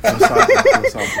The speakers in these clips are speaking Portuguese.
Cansado,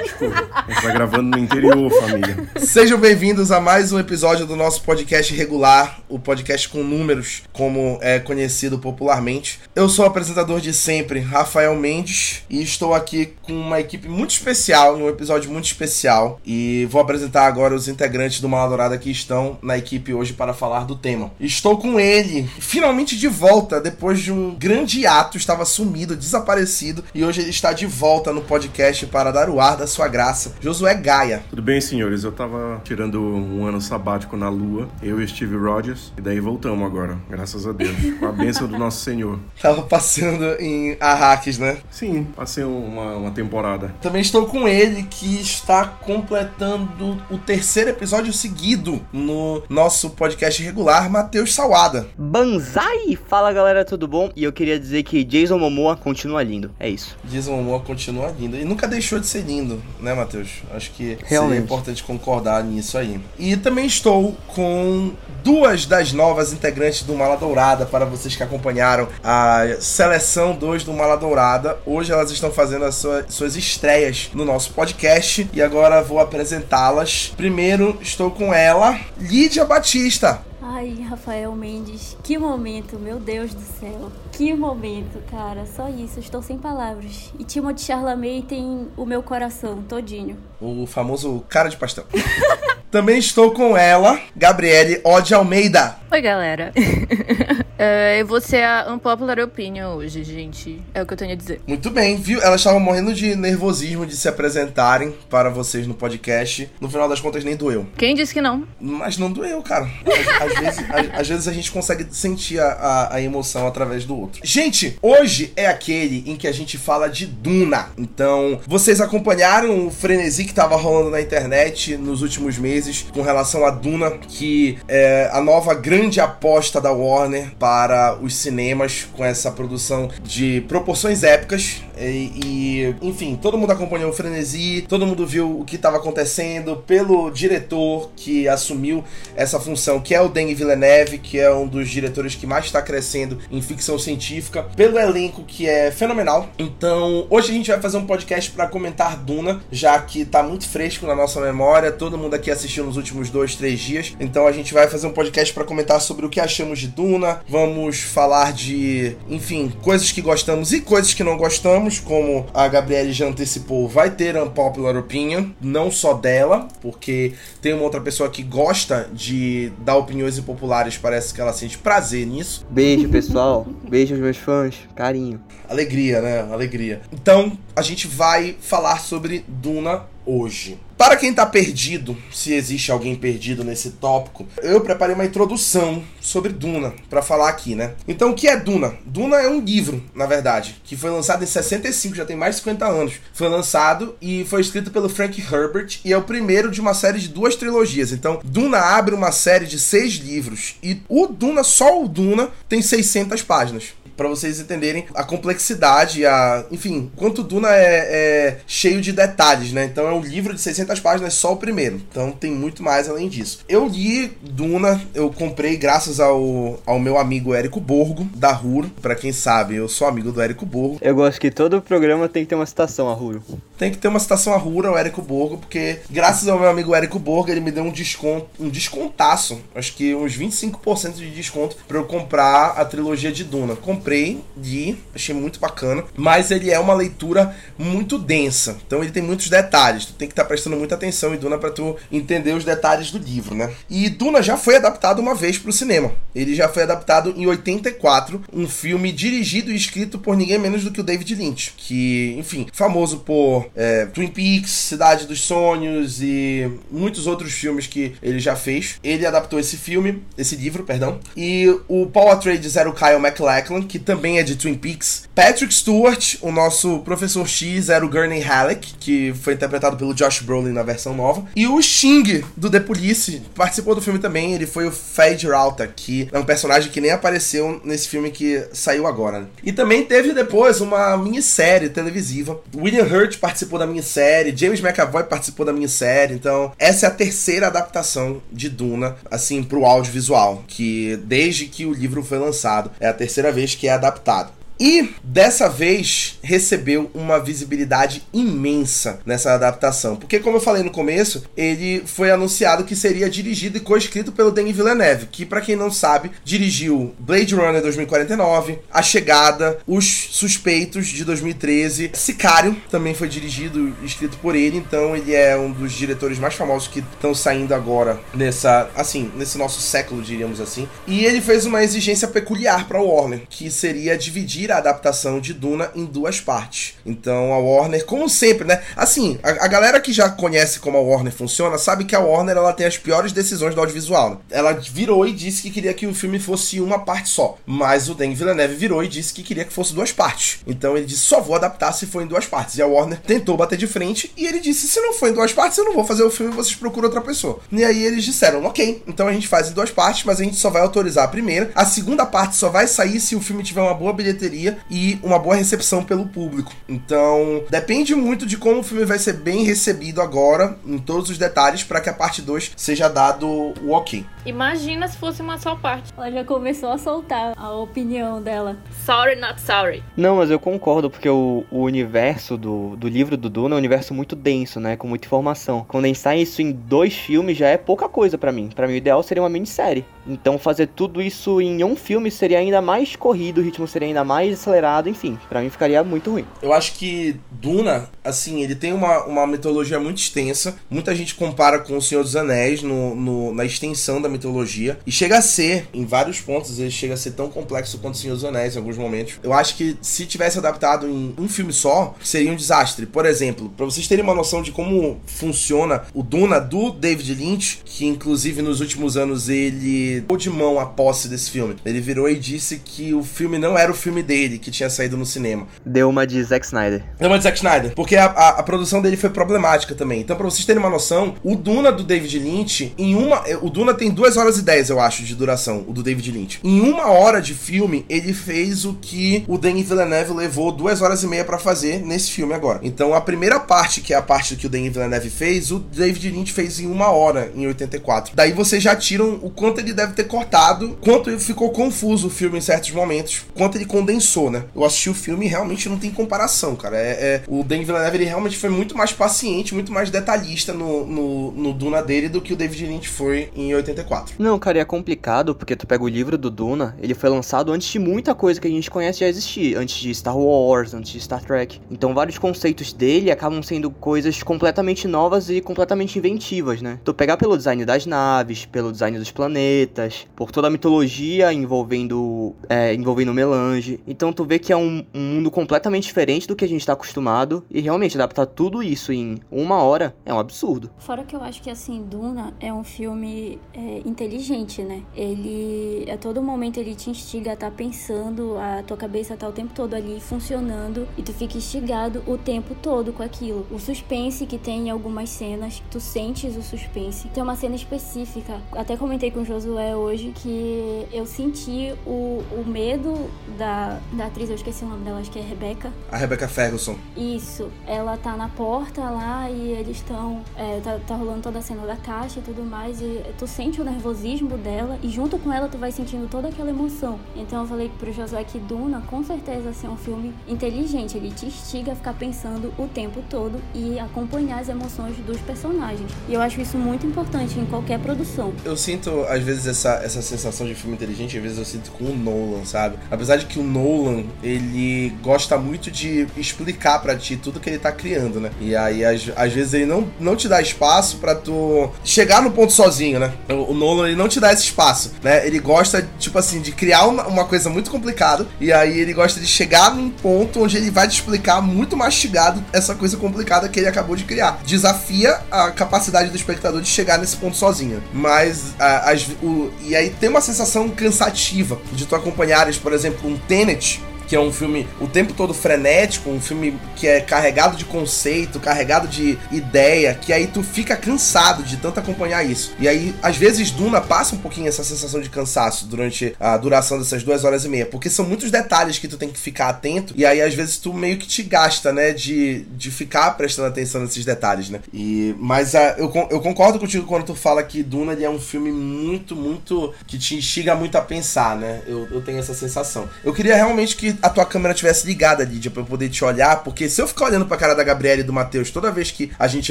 desculpa. A gente vai gravando no interior, família. Sejam bem-vindos a mais um episódio do nosso podcast regular, o podcast com números, como é conhecido popularmente. Eu sou o apresentador de sempre, Rafael Mendes, e estou aqui com uma equipe muito especial, um episódio muito especial. E vou apresentar agora os integrantes do Maladourada que estão na equipe hoje para falar do tema. Estou com ele, finalmente de volta, depois de um grande ato, estava sumido, desaparecido, e hoje ele está de volta no podcast podcast para dar o ar da sua graça, Josué Gaia. Tudo bem, senhores? Eu tava tirando um ano sabático na Lua, eu e Steve Rogers, e daí voltamos agora, graças a Deus, com a bênção do nosso Senhor. Tava passando em Arrakis, né? Sim, passei uma, uma temporada. Também estou com ele, que está completando o terceiro episódio seguido no nosso podcast regular, Matheus Salada. Banzai! Fala galera, tudo bom? E eu queria dizer que Jason Momoa continua lindo, é isso. Jason Momoa continua lindo e nunca deixou de ser lindo, né, Matheus? Acho que Realmente. seria importante concordar nisso aí. E também estou com duas das novas integrantes do Mala Dourada, para vocês que acompanharam a seleção 2 do Mala Dourada. Hoje elas estão fazendo as sua, suas estreias no nosso podcast e agora vou apresentá-las. Primeiro estou com ela, Lídia Batista. Ai, Rafael Mendes, que momento, meu Deus do céu. Que momento, cara. Só isso, estou sem palavras. E Timothy Charlamey tem o meu coração todinho. O famoso cara de pastel. Também estou com ela, Gabriele Ode Almeida. Oi, galera. É, eu vou ser a unpopular opinion hoje, gente. É o que eu tenho a dizer. Muito bem, viu? Elas estavam morrendo de nervosismo de se apresentarem para vocês no podcast. No final das contas, nem doeu. Quem disse que não? Mas não doeu, cara. Às, às vezes, às, às vezes a gente consegue sentir a, a, a emoção através do outro. Gente, hoje é aquele em que a gente fala de Duna. Então, vocês acompanharam o frenesi que estava rolando na internet nos últimos meses com relação a Duna, que é a nova grande aposta da Warner para os cinemas com essa produção de proporções épicas. E, e, enfim, todo mundo acompanhou o frenesi, todo mundo viu o que estava acontecendo pelo diretor que assumiu essa função, que é o Denis Villeneuve, que é um dos diretores que mais está crescendo em ficção científica, pelo elenco que é fenomenal. Então, hoje a gente vai fazer um podcast para comentar Duna, já que tá muito fresco na nossa memória, todo mundo aqui assistiu nos últimos dois, três dias. Então a gente vai fazer um podcast para comentar sobre o que achamos de Duna, vamos falar de, enfim, coisas que gostamos e coisas que não gostamos, como a Gabriele já antecipou, vai ter unpopular opinion, não só dela, porque tem uma outra pessoa que gosta de dar opiniões impopulares, parece que ela sente prazer nisso. Beijo, pessoal. Beijo aos meus fãs. Carinho. Alegria, né? Alegria. Então, a gente vai falar sobre Duna hoje. Para quem tá perdido, se existe alguém perdido nesse tópico, eu preparei uma introdução sobre Duna para falar aqui, né? Então, o que é Duna? Duna é um livro, na verdade, que foi lançado em 65, já tem mais de 50 anos. Foi lançado e foi escrito pelo Frank Herbert e é o primeiro de uma série de duas trilogias. Então, Duna abre uma série de seis livros e o Duna, só o Duna, tem 600 páginas para vocês entenderem a complexidade, a, enfim, quanto Duna é, é, cheio de detalhes, né? Então é um livro de 600 páginas só o primeiro. Então tem muito mais além disso. Eu li Duna, eu comprei graças ao, ao meu amigo Érico Borgo da Ruro. Para quem sabe, eu sou amigo do Érico Borgo. Eu gosto que todo programa tem que ter uma citação, Arruro. Tem que ter uma citação a Ruro ao Érico Borgo, porque graças ao meu amigo Érico Borgo, ele me deu um desconto, um descontaço, acho que uns 25% de desconto para eu comprar a trilogia de Duna. Comprei comprei, li, achei muito bacana, mas ele é uma leitura muito densa. Então ele tem muitos detalhes. Tu tem que estar tá prestando muita atenção em Duna para tu entender os detalhes do livro, né? E Duna já foi adaptado uma vez para o cinema. Ele já foi adaptado em 84, um filme dirigido e escrito por ninguém menos do que o David Lynch, que, enfim, famoso por é, Twin Peaks, Cidade dos Sonhos e muitos outros filmes que ele já fez. Ele adaptou esse filme, esse livro, perdão. E o Paul Atreides era o Kyle MacLachlan, que também é de Twin Peaks. Patrick Stewart, o nosso professor X, era o Gurney Halleck, que foi interpretado pelo Josh Brolin na versão nova. E o Xing, do The Police, participou do filme também. Ele foi o Fade Rauta, que é um personagem que nem apareceu nesse filme que saiu agora. E também teve depois uma minissérie televisiva. William Hurt participou da minissérie, James McAvoy participou da minissérie. Então, essa é a terceira adaptação de Duna, assim, pro audiovisual, que desde que o livro foi lançado, é a terceira vez que é adaptado. E dessa vez recebeu uma visibilidade imensa nessa adaptação, porque como eu falei no começo, ele foi anunciado que seria dirigido e co-escrito pelo Denis Villeneuve, que para quem não sabe, dirigiu Blade Runner 2049, A Chegada, Os Suspeitos de 2013, Sicário também foi dirigido e escrito por ele, então ele é um dos diretores mais famosos que estão saindo agora nessa, assim, nesse nosso século, diríamos assim. E ele fez uma exigência peculiar para Warner, que seria dividir a adaptação de Duna em duas partes. Então a Warner, como sempre, né? Assim, a, a, galera que já conhece como a Warner funciona sabe que a Warner ela tem as piores decisões do audiovisual. Né? Ela virou e disse que queria que o filme fosse uma parte só, mas o Denis Villeneuve virou e disse que queria que fosse duas partes. Então ele disse só vou adaptar se for em duas partes. E a Warner tentou bater de frente e ele disse se não for em duas partes eu não vou fazer o filme, vocês procuram outra pessoa. E aí eles disseram ok, então a gente faz em duas partes, mas a gente só vai autorizar a primeira. A segunda parte só vai sair se o filme tiver uma boa bilheteria e uma boa recepção pelo público. Então, depende muito de como o filme vai ser bem recebido agora, em todos os detalhes, para que a parte 2 seja dado o ok. Imagina se fosse uma só parte. Ela já começou a soltar a opinião dela. Sorry, not sorry. Não, mas eu concordo, porque o, o universo do, do livro do Duna é um universo muito denso, né? Com muita informação. Condensar isso em dois filmes já é pouca coisa para mim. Para mim, o ideal seria uma minissérie. Então, fazer tudo isso em um filme seria ainda mais corrido, o ritmo seria ainda mais acelerado, enfim. para mim ficaria muito ruim. Eu acho que Duna, assim, ele tem uma, uma mitologia muito extensa. Muita gente compara com O Senhor dos Anéis no, no na extensão da mitologia. E chega a ser, em vários pontos, ele chega a ser tão complexo quanto o Senhor dos Anéis em alguns momentos. Eu acho que se tivesse adaptado em um filme só, seria um desastre. Por exemplo, para vocês terem uma noção de como funciona o Duna do David Lynch, que inclusive nos últimos anos ele pôs de mão a posse desse filme. Ele virou e disse que o filme não era o filme dele, que tinha saído no cinema. Deu uma de Zack Snyder. Deu uma de Zack Snyder, porque a, a, a produção dele foi problemática também. Então, pra vocês terem uma noção, o Duna do David Lynch, em uma. O Duna tem 2 horas e 10, eu acho, de duração, o do David Lynch. Em uma hora de filme, ele fez o que o Denis Villeneuve levou 2 horas e meia para fazer nesse filme agora. Então, a primeira parte, que é a parte que o Denis Villeneuve fez, o David Lynch fez em uma hora, em 84. Daí vocês já tiram o quanto ele deve ter cortado, quanto ficou confuso o filme em certos momentos, quanto ele condensou, né? Eu assisti o filme e realmente não tem comparação, cara. É, é o Denis Villeneuve ele realmente foi muito mais paciente, muito mais detalhista no, no, no Duna dele do que o David Lynch foi em 84. Não, cara, é complicado porque tu pega o livro do Duna, ele foi lançado antes de muita coisa que a gente conhece já existir, antes de Star Wars, antes de Star Trek. Então vários conceitos dele acabam sendo coisas completamente novas e completamente inventivas, né? Tu pegar pelo design das naves, pelo design dos planetas, por toda a mitologia envolvendo é, envolvendo melange. Então tu vê que é um, um, mundo completamente diferente do que a gente tá acostumado e realmente adaptar tudo isso em uma hora é um absurdo. Fora que eu acho que assim, Duna é um filme é, inteligente, né? Ele a todo momento ele te instiga a estar tá pensando, a tua cabeça tá o tempo todo ali funcionando e tu fica instigado o tempo todo com aquilo. O suspense que tem em algumas cenas, tu sentes o suspense. Tem uma cena específica, até comentei com o Josué hoje que eu senti o, o medo da, da atriz, eu esqueci o nome dela, acho que é Rebecca. A Rebecca Ferguson. Isso. Ela tá na porta lá e eles estão. É, tá, tá rolando toda a cena da caixa e tudo mais. E tu sente o nervosismo dela e junto com ela tu vai sentindo toda aquela emoção. Então eu falei pro Josué que Duna, com certeza, assim, é um filme inteligente. Ele te instiga a ficar pensando o tempo todo e acompanhar as emoções dos personagens. E eu acho isso muito importante em qualquer produção. Eu sinto, às vezes, essa, essa sensação de filme inteligente, às vezes eu sinto com o Nolan, sabe? Apesar de que o Nolan, ele gosta muito de explicar para ti tudo que ele tá criando, né? E aí, às, às vezes, ele não, não te dá espaço para tu chegar no ponto sozinho, né? O, o, Nolan, ele não te dá esse espaço, né? Ele gosta, tipo assim, de criar uma, uma coisa muito complicada e aí ele gosta de chegar num ponto onde ele vai te explicar muito mastigado essa coisa complicada que ele acabou de criar. Desafia a capacidade do espectador de chegar nesse ponto sozinho. Mas, a, as, o, e aí tem uma sensação cansativa de tu acompanhares, por exemplo, um Tenet que é um filme o tempo todo frenético, um filme que é carregado de conceito, carregado de ideia, que aí tu fica cansado de tanto acompanhar isso. E aí, às vezes, Duna passa um pouquinho essa sensação de cansaço durante a duração dessas duas horas e meia, porque são muitos detalhes que tu tem que ficar atento, e aí, às vezes, tu meio que te gasta, né, de, de ficar prestando atenção nesses detalhes, né? E, mas a, eu, eu concordo contigo quando tu fala que Duna é um filme muito, muito. que te instiga muito a pensar, né? Eu, eu tenho essa sensação. Eu queria realmente que a tua câmera tivesse ligada, Lídia, pra eu poder te olhar, porque se eu ficar olhando pra cara da Gabriela e do Matheus toda vez que a gente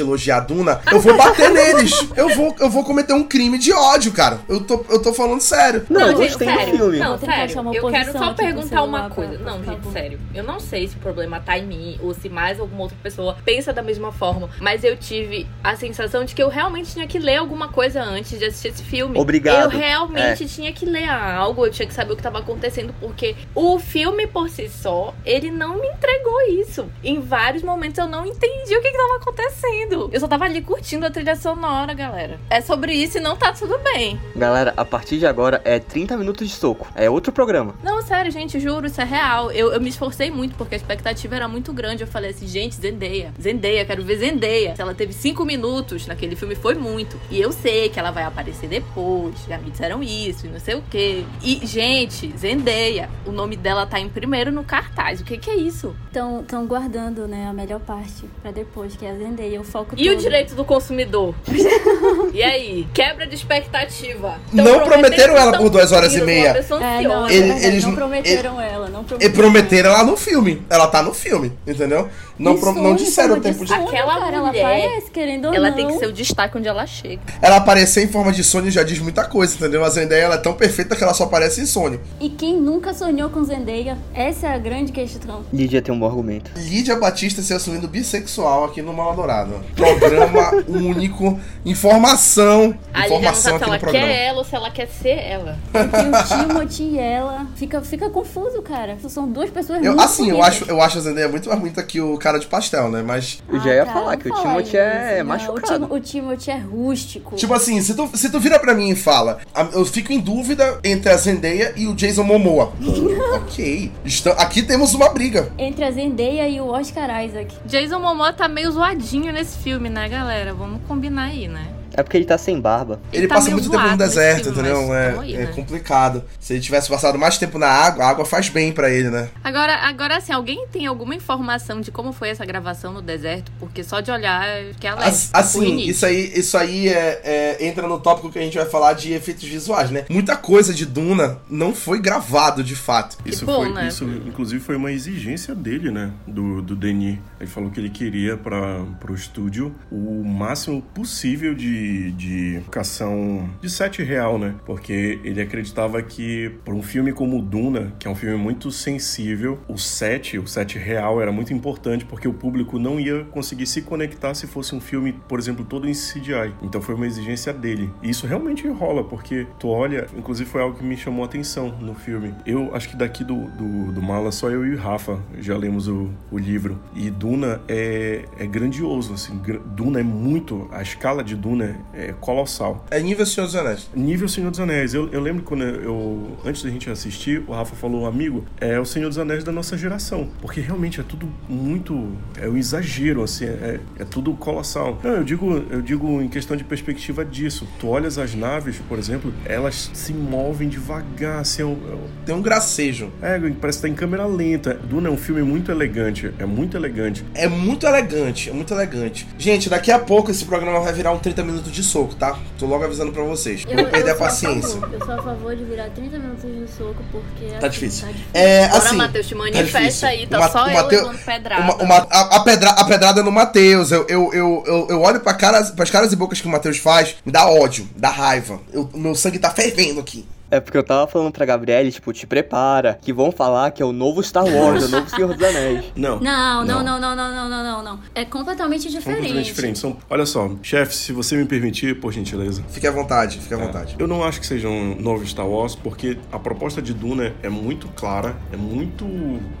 elogiar a Duna, eu vou bater neles. Eu vou, eu vou cometer um crime de ódio, cara. Eu tô, eu tô falando sério. Não, eu gente, gostei sério. do filme. Não, sério. Eu quero só perguntar uma coisa. pra- Não, gente, sério. Eu não sei se o problema tá em mim ou se mais alguma outra pessoa pensa da mesma forma. Mas eu tive a sensação de que eu realmente tinha que ler alguma coisa antes de assistir esse filme. Obrigado. Eu realmente tinha que ler algo, eu tinha que saber o que tava acontecendo, porque o filme por si só, ele não me entregou isso. Em vários momentos eu não entendi o que, que tava acontecendo. Eu só tava ali curtindo a trilha sonora, galera. É sobre isso e não tá tudo bem. Galera, a partir de agora é 30 minutos de soco. É outro programa. Não, sério, gente, juro, isso é real. Eu, eu me esforcei muito porque a expectativa era muito grande. Eu falei assim, gente, Zendaya, Zendaya, quero ver Zendaya. Se ela teve cinco minutos naquele filme, foi muito. E eu sei que ela vai aparecer depois. Já me disseram isso e não sei o quê. E, gente, Zendaya, o nome dela tá em primeiro no cartaz. O que que é isso? Estão tão guardando, né, a melhor parte pra depois, que é a Zendaya, o foco E o todo. direito do consumidor? e aí? Quebra de expectativa. Não prometeram ela por duas horas e meia. É, não, Ele- verdade, eles não não- prometeram ela, não E prometeram. ela no filme. Ela tá no filme, entendeu? Não, pro- não disseram o tempo de. sonho. Aquela cara, ela aparece, querendo ou Ela não. tem que ser o destaque onde ela chega. Ela aparecer em forma de Sony já diz muita coisa, entendeu? A Zendaya ela é tão perfeita que ela só aparece em Sony. E quem nunca sonhou com Zendaya? Essa é a grande questão. Lídia tem um bom argumento. Lídia Batista se assumindo bissexual aqui no Maladourado. Programa único. Informação. A Lídia não Informação sabe se ela programa. quer ela ou se ela quer ser ela. Entre o Timothy e ela. Fica, fica confuso, cara. São duas pessoas Eu, muito assim, eu acho, eu acho a Zendaya muito mais bonita que o cara de pastel, né? Mas, Eu já ia cara, falar não que o Timothy é não. machucado. O, Tim, o Timothy é rústico. tipo assim, se tu, se tu vira pra mim e fala, "Ah, eu fico em dúvida entre a Zendaya e o Jason Momoa. ok. Está- aqui temos uma briga. Entre a Zendaya e o Oscar Isaac. Jason Momoa tá meio zoadinho nesse filme, né, galera? Vamos combinar aí, né? É porque ele tá sem barba. Ele, Ele tá passa muito tempo no deserto, filme, entendeu? É, aí, é né? complicado. Se ele tivesse passado mais tempo na água, a água faz bem pra ele, né? Agora, agora assim, alguém tem alguma informação de como foi essa gravação no deserto? Porque só de olhar que ela As- assim, isso aí, isso aí é, é- entra no tópico que a gente vai falar de efeitos visuais, né? Muita coisa de Duna não foi gravado de fato. Isso, bom, foi, né? isso, inclusive, foi uma exigência dele, né? Do, do Denis. Ele falou que ele queria para o estúdio o máximo possível de, de locação de set real, né? Porque ele acreditava que, para um filme como Duna, que é um filme muito sensível, o set, o set real era muito importante, porque o público não ia conseguir se conectar se fosse um filme, por exemplo, todo em CGI. Então foi uma exigência dele. E isso realmente rola, porque tu olha, inclusive foi algo que me chamou a atenção no filme. Eu acho que daqui do, do, do Mala, só eu e o Rafa já lemos o, o livro. E Duna é, é grandioso, assim. Duna é muito. A escala de Duna é colossal. É nível Senhor dos Anéis. Nível Senhor dos Anéis. Eu, eu lembro quando eu. Antes da gente assistir, o Rafa falou, amigo, é o Senhor dos Anéis da nossa geração. Porque realmente é tudo muito. É um exagero, assim. É, é tudo colossal. Não, eu digo, eu digo em questão de perspectiva disso. Tu olhas as naves, por exemplo, elas se movem devagar, assim. É, um- é um- Tem um gracejo. é, parece que tá em câmera lenta. Duna é um filme muito elegante. É muito elegante. É muito elegante, é muito elegante. Gente, daqui a pouco esse programa vai virar um 30 minutos de soco, tá? Tô logo avisando pra vocês. Eu, Vou perder a paciência. favor, eu sou a favor de virar 30 minutos de soco, porque. Tá assim, difícil. Tá difícil. É, Bora, assim. Matheus, te tá manifesta difícil. aí, tá O Ma- só o eu Mateu- levando pedrada. Uma- uma- a, a pedra, a pedrada é no Matheus. Eu, eu, eu, eu, eu olho pra caras, pras caras e bocas que o Matheus faz, me dá ódio, dá raiva. Eu- O meu sangue tá fervendo aqui. É porque eu tava falando pra Gabriele, tipo, te prepara, que vão falar que é o novo Star Wars, é o novo Senhor dos Anéis. Não. Não, não, não, não, não, não, não, não, não. É completamente diferente. Completamente diferente. São, olha só, chefe, se você me permitir, por gentileza. Fique à vontade, fique à vontade. Eu não acho que seja um novo Star Wars, porque a proposta de Duna é muito clara, é muito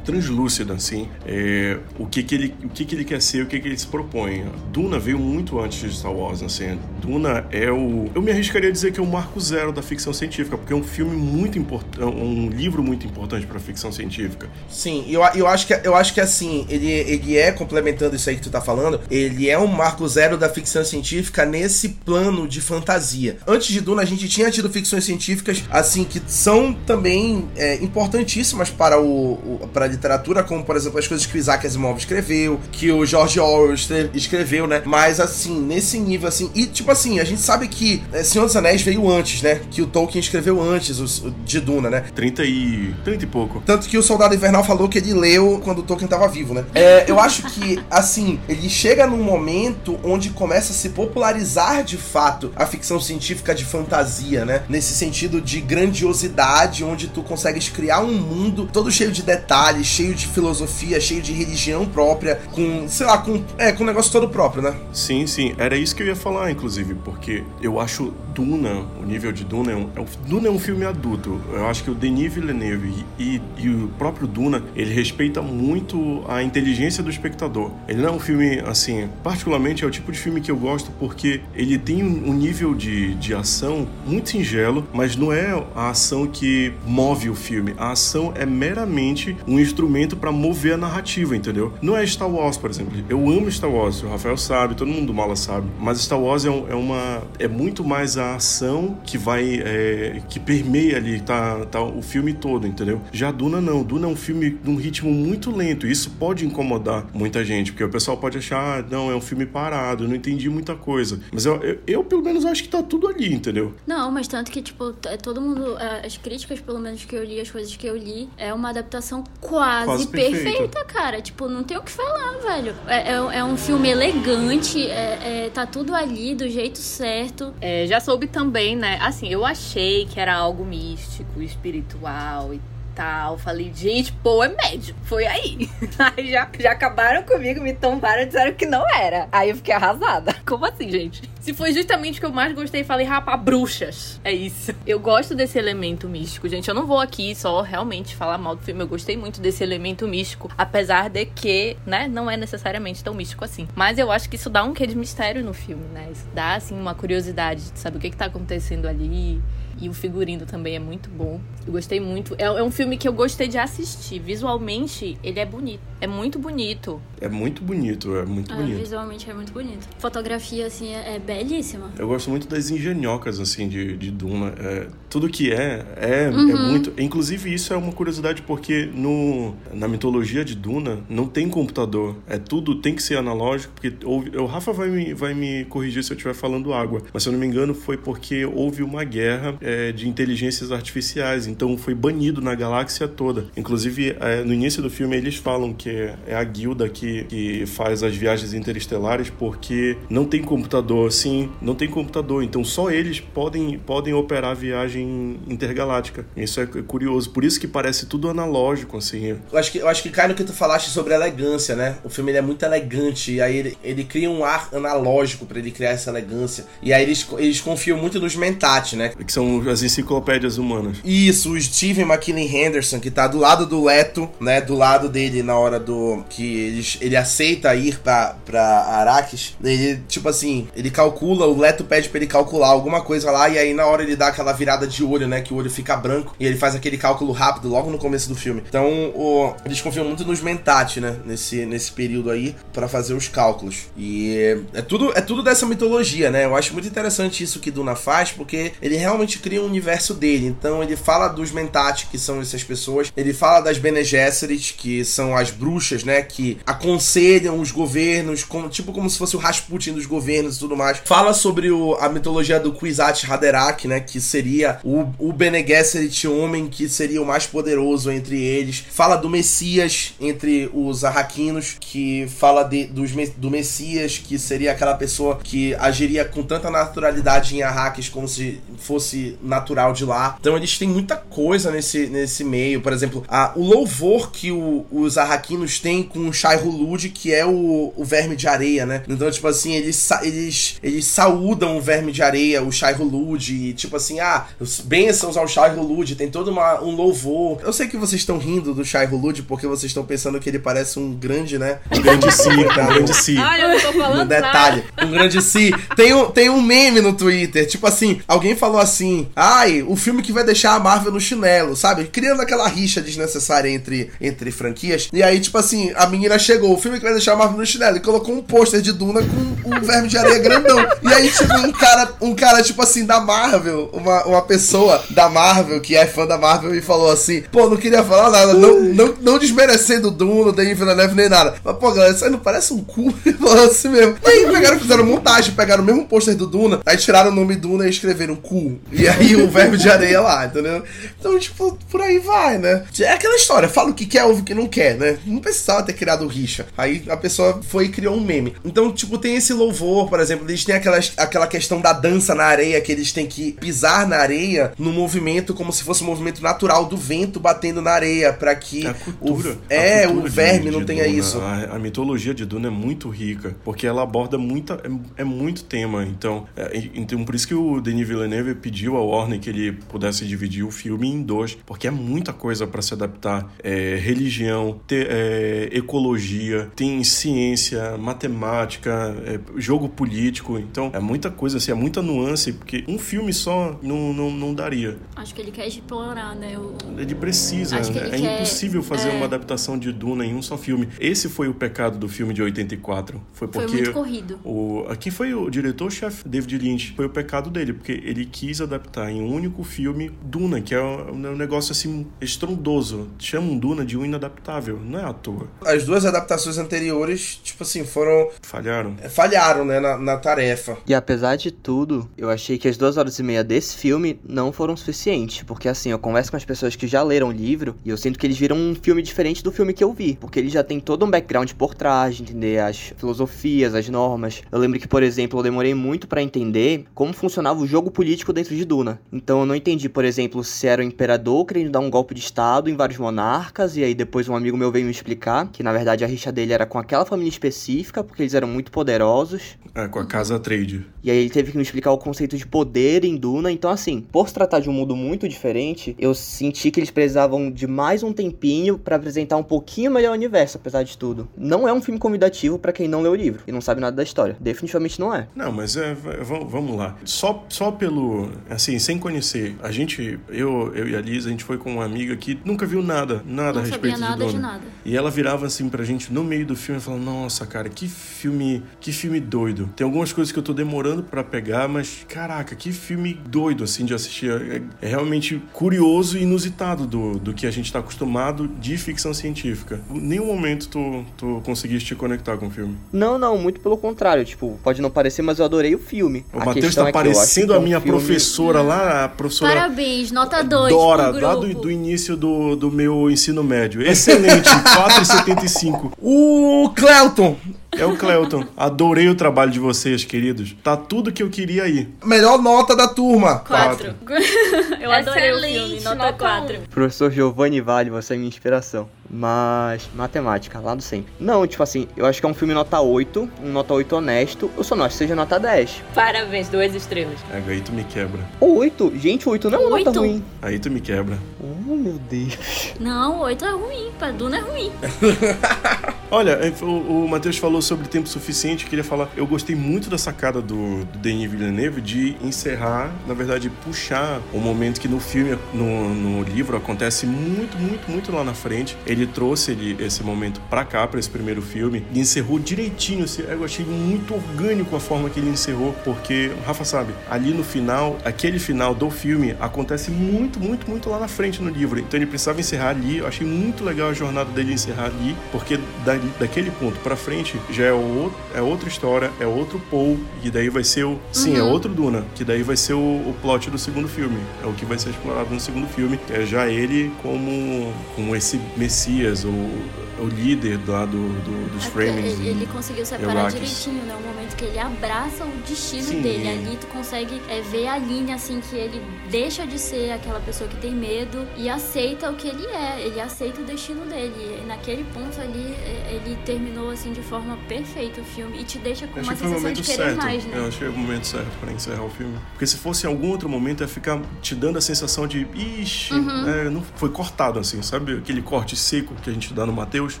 translúcida, assim. É, o que que ele, o que que ele quer ser, o que que ele se propõe. Duna veio muito antes de Star Wars, assim. Duna é o, eu me arriscaria a dizer que é o marco zero da ficção científica, porque um filme muito importante, um livro muito importante para ficção científica. Sim, eu, eu, acho que, eu acho que assim, ele, ele é, complementando isso aí que tu tá falando, ele é um marco zero da ficção científica nesse plano de fantasia. Antes de Duna, a gente tinha tido ficções científicas, assim, que são também é, importantíssimas para, o, o, para a literatura, como, por exemplo, as coisas que o Isaac Asimov escreveu, que o George Orwell escreveu, né? Mas, assim, nesse nível, assim, e, tipo assim, a gente sabe que é, Senhor dos Anéis veio antes, né? Que o Tolkien escreveu antes o, de Duna, né? 30 e... 30 e pouco. Tanto que o Soldado Invernal falou que ele leu quando o Tolkien tava vivo, né? É, eu acho que, assim, ele chega num momento onde começa a se popularizar de fato a ficção científica de fantasia, né? Nesse sentido de grandiosidade, onde tu consegues criar um mundo todo cheio de detalhes, cheio de filosofia, cheio de religião própria, com, sei lá, com, é, com um negócio todo próprio, né? Sim, sim. Era isso que eu ia falar, inclusive, porque eu acho Duna, o nível de Duna é um, é um Duna é um filme adulto. Eu acho que o Denis Villeneuve e, e, o próprio Duna, ele respeita muito a inteligência do espectador. Ele não é um filme, assim, particularmente é o tipo de filme que eu gosto porque ele tem um, um nível de, de ação muito singelo, mas não é a ação que move o filme. A ação é meramente um instrumento para mover a narrativa, entendeu? Não é Star Wars, por exemplo. Eu amo Star Wars, o Rafael sabe, todo mundo do Mala sabe. Mas Star Wars é, um, é uma. é muito mais a ação que vai. É, que permeia ali, tá, tá o filme todo, entendeu? Já Duna não. Duna é um filme de um ritmo muito lento. E isso pode incomodar muita gente, porque o pessoal pode achar, ah, não, é um filme parado, eu não entendi muita coisa. Mas eu, eu, eu, pelo menos, acho que tá tudo ali, entendeu? Não, mas tanto que, tipo, todo mundo. As críticas, pelo menos que eu li, as coisas que eu li, é uma adaptação quase, quase perfeita. perfeita. cara. Tipo, não tem o que falar, velho. É, é, é um filme elegante, é, é, tá tudo ali do jeito certo. É, já soube também, né? Assim, eu achei que era algo místico, espiritual e tal. Falei, gente, pô, é médio. Foi aí. Aí já, já acabaram comigo, me tombaram e disseram que não era. Aí eu fiquei arrasada. Como assim, gente? Se foi justamente o que eu mais gostei, falei, rapaz, bruxas. É isso. Eu gosto desse elemento místico, gente. Eu não vou aqui só realmente falar mal do filme. Eu gostei muito desse elemento místico, apesar de que, né, não é necessariamente tão místico assim. Mas eu acho que isso dá um quê de mistério no filme, né? Isso dá, assim, uma curiosidade de saber o que, que tá acontecendo ali. E o figurino também é muito bom. Eu gostei muito. É, é, um filme que eu gostei de assistir. Visualmente, ele é bonito. É muito bonito. É muito bonito, é muito é, bonito. Visualmente é muito bonito. Fotografia, assim, é, é, belíssima. Eu gosto muito das engenhocas, assim, de, de Duna. É, tudo que é, é, é uhum. é muito... Inclusive, isso é uma curiosidade, porque no, na mitologia de Duna, não tem computador. É tudo, tem que ser analógico, porque... Houve, o Rafa vai me, vai me corrigir se eu estiver falando água. Mas, se eu não me engano, foi porque houve uma guerra é, de inteligências artificiais. Então foi banido na galáxia toda. Inclusive, é, no início do filme, eles falam que é a guilda que, que faz as viagens interestelares porque não tem computador. Sim, não tem computador. Então só eles podem, podem operar a viagem intergaláctica. Isso é curioso. Por isso que parece tudo analógico, assim. Eu acho que, eu acho que cai no que tu falaste sobre elegância, né? O filme é muito elegante. E aí ele, ele cria um ar analógico para ele criar essa elegância. E aí eles, eles confiam muito nos Mentat, né? Que são as enciclopédias humanas. Isso, o Steven McKinley Henderson, que tá do lado do Leto, né? Do lado dele na hora do. que ele, ele aceita ir pra, pra Arrakis. Ele, tipo assim, ele calcula, o Leto pede pra ele calcular alguma coisa lá, e aí na hora ele dá aquela virada de olho, né? Que o olho fica branco, e ele faz aquele cálculo rápido logo no começo do filme. Então, o, eles confiam muito nos Mentat, né? Nesse, nesse período aí, para fazer os cálculos. E é tudo, é tudo dessa mitologia, né? Eu acho muito interessante isso que Duna faz, porque ele realmente cria um universo dele. Então ele fala dos Mentat, que são essas pessoas. Ele fala das Bene Gesserit, que são as bruxas, né? Que aconselham os governos, tipo como se fosse o Rasputin dos governos e tudo mais. Fala sobre o, a mitologia do Kwisatz Haderach, né? Que seria o, o Bene Gesserit homem que seria o mais poderoso entre eles. Fala do Messias entre os arraquinos, que fala de, dos, do Messias, que seria aquela pessoa que agiria com tanta naturalidade em Arrakis como se fosse natural de lá. Então eles têm muita coisa nesse, nesse meio. Por exemplo, a, o louvor que o, os arraquinos têm com o Shai Hulud, que é o, o verme de areia, né? Então, tipo assim, eles, eles, eles saúdam o verme de areia, o Shai Hulud, e tipo assim, ah, os bênçãos ao Shai Hulud, tem todo uma, um louvor. Eu sei que vocês estão rindo do Shai Hulud porque vocês estão pensando que ele parece um grande, né? Um grande si, um grande si. Ai, eu não tô falando No detalhe, um grande si. Tem um, tem um meme no Twitter, tipo assim, alguém falou assim: ai, o filme que vai deixar a Marvel no chinelo, sabe? Criando aquela rixa desnecessária entre, entre franquias. E aí, tipo assim, a menina chegou, o filme que vai deixar a Marvel no chinelo, e colocou um pôster de Duna com um verme de areia grandão. E aí, tipo, um cara, um cara, tipo assim, da Marvel, uma, uma pessoa da Marvel, que é fã da Marvel, e falou assim: pô, não queria falar nada, não, não, não desmerecendo o Duna, Denis Villeneuve, nem nada. Mas, pô, galera, isso aí não parece um cu? Falou assim mesmo. Aí pegaram fizeram montagem, pegaram o mesmo pôster do Duna, aí tiraram o nome Duna e escreveram cu. E aí o verbo de areia lá, entendeu? Então, tipo, por aí vai, né? É aquela história, fala o que quer, ouve o que não quer, né? Não precisava ter criado rixa. Aí a pessoa foi e criou um meme. Então, tipo, tem esse louvor, por exemplo, eles têm aquela, aquela questão da dança na areia, que eles têm que pisar na areia no movimento como se fosse um movimento natural do vento batendo na areia, para que A cultura. o, é, a cultura o de- verme de não tenha Duna, isso. A, a mitologia de Duna é muito rica, porque ela aborda muita, é, é muito tema. Então, é, então, por isso que o Denis Villeneuve pediu ao Warner que ele pudesse dividir o filme em dois, porque é muita coisa para se adaptar. É, religião, te- é, ecologia, tem ciência, matemática, é, jogo político. Então, é muita coisa, assim, é muita nuance, porque um filme só não, não, não daria. Acho que ele quer explorar, né? O... Ele precisa. Acho que ele é quer- impossível fazer é. uma adaptação de Duna em um só filme. Esse foi o pecado do filme de 84. Foi Foi porque muito corrido. o quem foi o diretor-chefe David Lynch foi o pecado dele, porque ele quis adaptar em um único filme Duna, que é um, um negócio assim estrondoso. Chamam Duna de um inadaptável, não é à toa. As duas adaptações anteriores, tipo assim, foram. Falharam. falharam, né, na, na tarefa. E apesar de tudo, eu achei que as duas horas e meia desse filme não foram suficientes. Porque assim, eu converso com as pessoas que já leram o livro e eu sinto que eles viram um filme diferente do filme que eu vi. Porque ele já tem todo um background por trás, de entender as filosofias, as normas. Eu lembro que, por exemplo, eu demorei muito pra entender como funcionava o jogo político dentro de Duna. Então eu não entendi, por exemplo, se era o imperador querendo dar um golpe de estado em vários monarcas. E aí depois um amigo meu veio me explicar que na verdade a rixa dele era com aquela família específica, porque eles eram muito poderosos. É, com a Casa Trade. E aí ele teve que me explicar o conceito de poder em Duna. Então, assim, por se tratar de um mundo muito diferente, eu senti que eles precisavam de mais um tempinho pra apresentar um pouquinho melhor o universo, apesar de tudo. Não é um filme convidativo pra quem não leu o livro e não sabe nada da história. Definitivamente não é. Não, mas é, v- vamos lá. Só, só pelo, assim, sem conhecer. A gente, eu, eu e a Liz, a gente foi com uma amiga que nunca viu nada, nada a Não respeito sabia nada de de Duna. nada. E ela virava assim pra gente no meio do filme e falava: Nossa, cara, que filme, que filme doido. Tem algumas coisas que eu tô demorando pra pegar, mas caraca, que filme doido assim de assistir. É, é realmente curioso e inusitado do, do que a gente tá acostumado de ficção científica. Em nenhum momento tu, tu conseguiste te conectar com o filme. Não, não, muito pelo contrário. Tipo, pode não parecer, mas eu adorei o filme. O Matheus tá é parecendo é a um minha filme- professora lá, a professora Parabéns, nota 2 Dora, pro lá do, do início do, do meu ensino médio. Excelente, 4,75. O Clelton, É o Cleuton. Adorei o trabalho de vocês, queridos. Tá tudo que eu queria aí. melhor nota da turma. Quatro. Eu adorei o filme, Excelente, nota nota 4. Professor Giovanni Vale, você é minha inspiração. Mas, matemática, lá do sempre. Não, tipo assim, eu acho que é um filme nota 8, um nota 8 honesto. Eu só não acho que seja nota 10. Parabéns, duas estrelas. É, aí tu me quebra. 8? Gente, 8 não é uma nota Oito? ruim. Aí tu me quebra. Oh, meu Deus. Não, 8 é ruim, pra Duna é ruim. Olha, é, o, o Matheus falou sobre tempo suficiente. eu Queria falar. Eu gostei muito da sacada do, do Denis Villeneuve de encerrar, na verdade, puxar o momento que no filme, no, no livro, acontece muito, muito, muito lá na frente. Ele trouxe ele, esse momento pra cá, pra esse primeiro filme, e encerrou direitinho. assim, Eu achei muito orgânico a forma que ele encerrou, porque, o Rafa sabe, ali no final, aquele final do filme acontece muito, muito, muito lá na frente no livro. Então ele precisava encerrar ali. Eu achei muito legal a jornada dele encerrar ali, porque dali, daquele ponto pra frente já é, o, é outra história, é outro Paul, e daí vai ser o. Sim, é outro Duna, que daí vai ser o, o plot do segundo filme. É o que vai ser explorado no segundo filme. É já ele como, como esse Messias, ou o líder lá do, do, dos É Framings. Ele, ele conseguiu separar direitinho, né? O momento que ele abraça o destino Sim. dele. Ali tu consegue é, ver a linha, assim, que ele deixa de ser aquela pessoa que tem medo e aceita o que ele é. Ele aceita o destino dele. E naquele ponto ali, é, ele terminou, assim, de forma perfeita o filme. E te deixa com uma o sensação de querer certo. mais, né? Eu achei que foi o momento certo pra encerrar o filme. Porque se fosse em algum outro momento, ia ficar te dando a sensação de, ixi, Uhum. é, não foi cortado assim, sabe? Aquele corte seco que a gente dá no Matheus.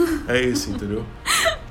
é esse, entendeu?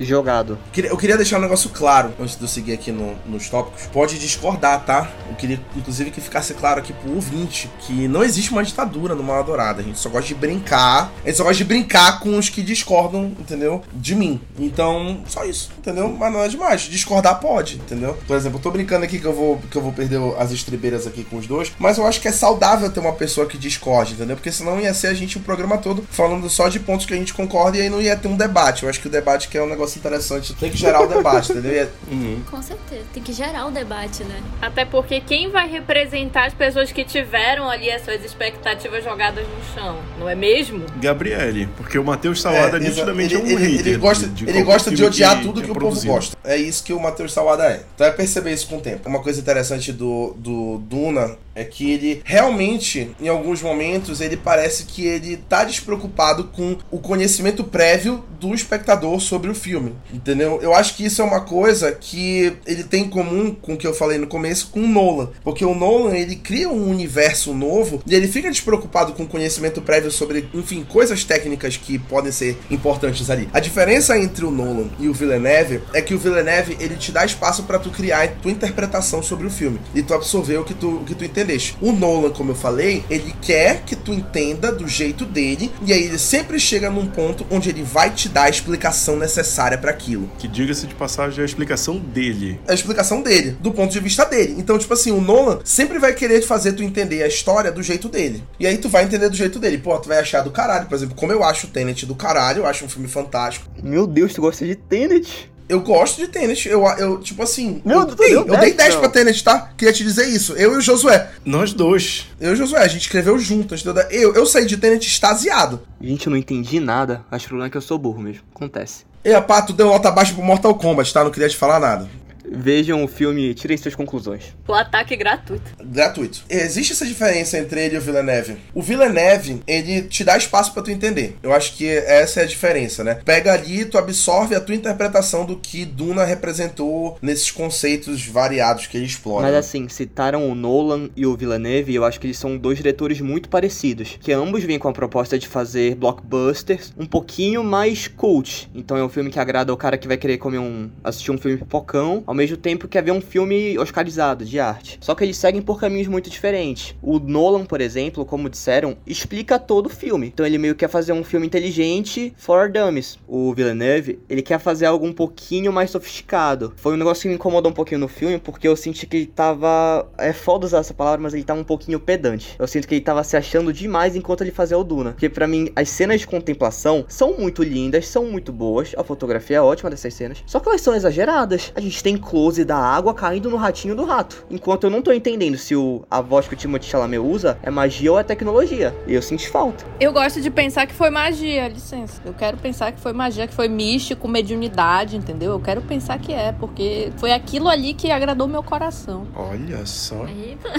Jogado. Eu queria deixar um negócio claro antes de eu seguir aqui no- nos tópicos. Pode discordar, tá? Eu queria, inclusive, que ficasse claro aqui pro ouvinte que não existe uma ditadura no Mal Dourada. A gente só gosta de brincar. A gente só gosta de brincar com os que discordam, entendeu? De mim. Então, só isso, entendeu? Mas não é demais. Discordar pode, entendeu? Por exemplo, eu tô brincando aqui que eu vou, que eu vou perder as estribeiras aqui com os dois. Mas eu acho que é saudável ter uma pessoa que discorde, entendeu? Porque senão ia ser a gente o programa todo falando só de pontos que a gente concorda e aí não ia ter um debate. Eu acho que o debate que é um negócio interessante. Tem que gerar o debate, entendeu? É- Uhum. Com certeza. Tem que gerar o debate, né? Até porque quem vai representar as pessoas que tiveram ali as suas expectativas jogadas no chão, não é mesmo? Gabriele, porque o Matheus Salada É, exa- nitidamente ele, é um ele- hater ele gosta, de- de ele gosta de odiar que- tudo que que, é o povo gosta. É isso que o Matheus Salada é. Então vai perceber isso com o tempo. Uma coisa interessante do, do Duna é que ele realmente, em alguns momentos, ele parece que ele tá despreocupado com o conhecimento prévio do espectador sobre o filme. Entendeu? Eu acho que isso é uma coisa que ele tem em comum com o que eu falei no começo com o Nolan. Porque o Nolan, ele cria um universo novo e ele fica despreocupado com o conhecimento prévio sobre, enfim, coisas técnicas que podem ser importantes ali. A diferença entre o Nolan e o Villeneuve é que o Villeneuve, ele te dá espaço pra tu criar a tua interpretação sobre o filme e tu absorver o que tu, o que tu entendeste. O Nolan, como eu falei, ele quer que tu entenda do jeito dele e aí ele sempre chega num ponto onde ele vai te dar a explicação necessária pra aquilo Que diga-se de passagem é a explicação dele. a explicação dele, do ponto de vista dele. Então, tipo assim, o Nolan sempre vai querer fazer tu entender a história do jeito dele. E aí tu vai entender do jeito dele. Pô, tu vai achar do caralho. Por exemplo, como eu acho o Tenet do caralho, eu acho um filme fantástico. Meu Deus, tu gosta de Tenet? Eu gosto de Tenet. Eu, eu tipo assim. Meu eu, Deus, dei, eu dei 10, 10 pra. Tenet, tá? Queria te dizer isso. Eu e o Josué. Nós dois. Eu e o Josué, a gente escreveu juntas. Eu, eu saí de Tenet extasiado. Gente, eu não entendi nada. Acho que o problema é que eu sou burro mesmo. Acontece. E a pá, tu deu nota baixa pro Mortal Kombat, tá? Não queria te falar nada. Vejam o filme e tirem suas conclusões. O ataque gratuito. gratuito. Existe essa diferença entre ele e o Villeneuve. O Villeneuve, ele te dá espaço pra tu entender. Eu acho que essa é a diferença, né? Pega ali, tu absorve a tua interpretação do que Duna representou nesses conceitos variados que ele explora. Mas assim, citaram o Nolan e o Villeneuve, e eu acho que eles são dois diretores muito parecidos. Que ambos vêm com a proposta de fazer blockbusters um pouquinho mais cult. Então é um filme que agrada o cara que vai querer comer um. assistir um filme pipocão, ao mesmo tempo que ver um filme oscarizado de arte. Só que eles seguem por caminhos muito diferentes. O Nolan, por exemplo, como disseram, explica todo o filme. Então ele meio que quer fazer um filme inteligente for dummies. O Villeneuve, ele quer fazer algo um pouquinho mais sofisticado. Foi um negócio que me incomodou um pouquinho no filme, porque eu senti que ele tava. É foda usar essa palavra, mas ele tava um pouquinho pedante. Eu sinto que ele tava se achando demais enquanto ele fazia o Duna. Porque pra mim, as cenas de contemplação são muito lindas, são muito boas. A fotografia é ótima dessas cenas. Só que elas são exageradas. A gente tem close da água caindo no ratinho do rato. Enquanto eu não tô entendendo se o, a voz que o Timothée Chalamet usa é magia ou é tecnologia. E eu senti falta. Eu gosto de pensar que foi magia, licença. Eu quero pensar que foi magia, que foi místico, mediunidade, entendeu? Eu quero pensar que é, porque foi aquilo ali que agradou meu coração. Olha só. Eita.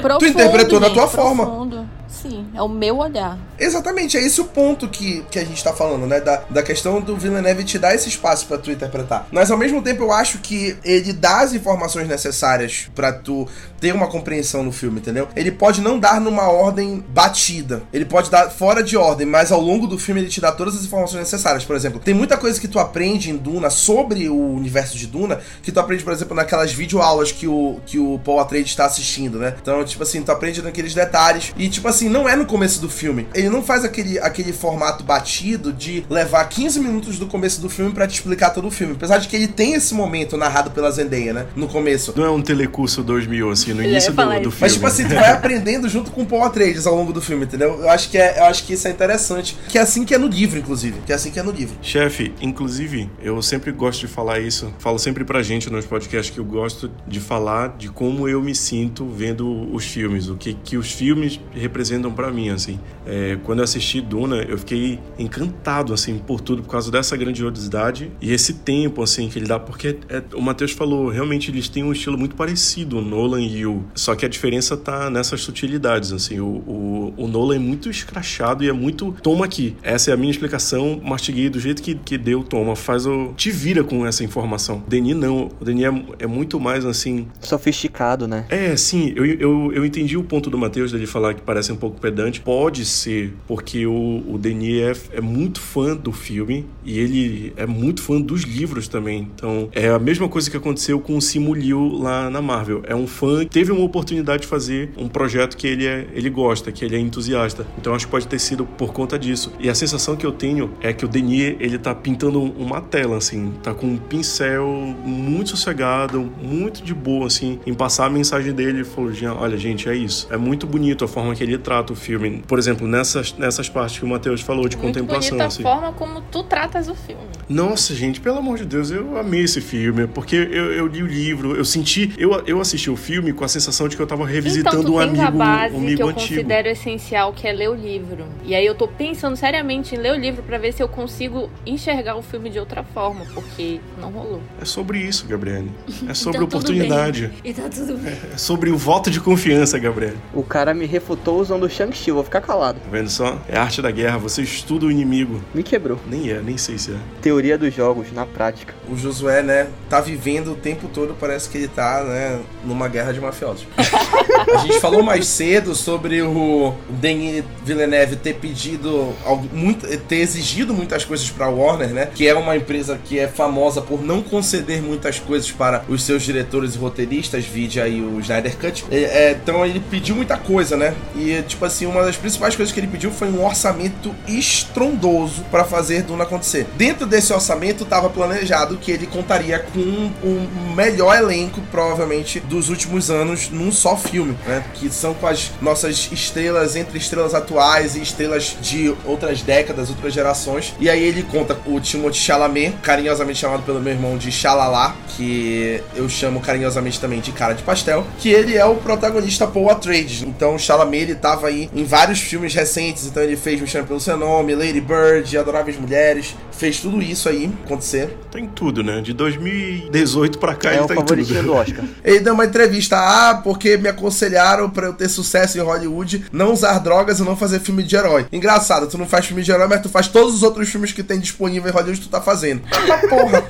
Profundo, interpretou da gente, tua forma. profundo. Sim, é o meu olhar. Exatamente, é esse o ponto que, que a gente tá falando, né? Da, da questão do Villeneuve te dar esse espaço pra tu interpretar. Mas ao mesmo tempo eu acho que ele dá as informações necessárias pra tu ter uma compreensão no filme, entendeu? Ele pode não dar numa ordem batida, ele pode dar fora de ordem, mas ao longo do filme ele te dá todas as informações necessárias. Por exemplo, tem muita coisa que tu aprende em Duna sobre o universo de Duna que tu aprende, por exemplo, naquelas videoaulas que o, que o Paul Atreides está assistindo, né? Então, tipo assim, tu aprende naqueles detalhes e, tipo assim, não é no começo do filme. Ele não faz aquele, aquele formato batido de levar 15 minutos do começo do filme pra te explicar todo o filme. Apesar de que ele tem esse momento narrado pela Zendaya, né? No começo. Não é um telecurso 2000, assim, no início do, do filme. Mas, tipo assim, tu vai aprendendo junto com o Paul Atreides ao longo do filme, entendeu? Eu acho que, é, eu acho que isso é interessante. Que é assim que é no livro, inclusive. Que é assim que é no livro. Chefe, inclusive, eu sempre gosto de falar isso. Falo sempre pra gente nos podcasts que eu gosto de falar de como eu me sinto vendo os filmes, o que, que os filmes representam pra mim, assim. É, quando eu assisti Duna, eu fiquei encantado, assim, por tudo, por causa dessa grandiosidade e esse tempo, assim, que ele dá. Porque é- o Matheus falou, realmente eles têm um estilo muito parecido, o Nolan e Só que a diferença tá nessas sutilidades, assim. O, o, o Nolan é muito escrachado e é muito. Toma aqui. Essa é a minha explicação, mastiguei do jeito que, que deu, toma. Faz o. Te vira com essa informação. Denis não. O Denis é, é muito mais assim. Sofisticado, né? É, sim, eu, eu, eu entendi o ponto do Matheus dele falar que parece um pouco pedante. Pode ser, porque o, o Denis é, é muito fã do filme e ele é muito fã dos livros também. Então, é a mesma coisa que aconteceu com o Simu Liu lá na Marvel. É um fã teve uma oportunidade de fazer um projeto que ele, é, ele gosta, que ele é entusiasta. Então, acho que pode ter sido por conta disso. E a sensação que eu tenho é que o Denis, ele tá pintando uma tela, assim, tá com um pincel muito sossegado, muito de boa, assim, em passar a mensagem dele. Ele falou, "Jean, olha, gente, é isso. É muito bonito a forma que ele trata o filme. Por exemplo, nessas, nessas partes que o Matheus falou de Muito contemplação, bonita a assim. forma como tu tratas o filme. Nossa, gente, pelo amor de Deus, eu amei esse filme, porque eu, eu li o livro, eu senti, eu, eu assisti o filme com a sensação de que eu tava revisitando então, tu um tens amigo, a base um que amigo eu antigo. considero essencial, que é ler o livro. E aí eu tô pensando seriamente em ler o livro pra ver se eu consigo enxergar o filme de outra forma, porque não rolou. É sobre isso, Gabriele. É sobre Tá oportunidade. bem. E tá tudo bem. É sobre o voto de confiança, Gabriele. O cara me refutou usando o Shang-Chi, vou ficar calado. Tá vendo só? É arte da guerra, você estuda o inimigo. Me quebrou. Nem é, nem sei se é. Teoria dos jogos, na prática. O Josué, né, tá vivendo o tempo todo, parece que ele tá, né, numa guerra de mafiosos. A gente falou mais cedo sobre o Denis Villeneuve ter pedido, muito, ter exigido muitas coisas pra Warner, né, que é uma empresa que é famosa por não conceder muitas coisas para os seus diretores e roteiristas, vide aí o Snyder Cut. É, então ele pediu muita coisa, né, e tipo assim, uma das principais coisas que ele pediu foi um orçamento estrondoso pra fazer Duna acontecer. Dentro desse orçamento estava planejado que ele contaria com o melhor elenco, provavelmente, dos últimos anos num só filme, né? Que são com as nossas estrelas, entre estrelas atuais e estrelas de outras décadas, outras gerações. E aí ele conta o Timothée Chalamet, carinhosamente chamado pelo meu irmão de Xalala, que eu chamo carinhosamente também de cara de pastel, que ele é o protagonista Paul Atreides. Então o Chalamet, ele tava aí em vários filmes recentes, então ele fez Me Chame Pelo Seu Nome, Lady Bird, Adoráveis Mulheres, fez tudo isso aí acontecer. Tem tudo, né? De 2018 pra cá é ele tá em tudo. do Oscar. Ele deu uma entrevista, ah, porque me aconselharam pra eu ter sucesso em Hollywood, não usar drogas e não fazer filme de herói. Engraçado, tu não faz filme de herói, mas tu faz todos os outros filmes que tem disponível em Hollywood, tu tá fazendo. Ah, porra,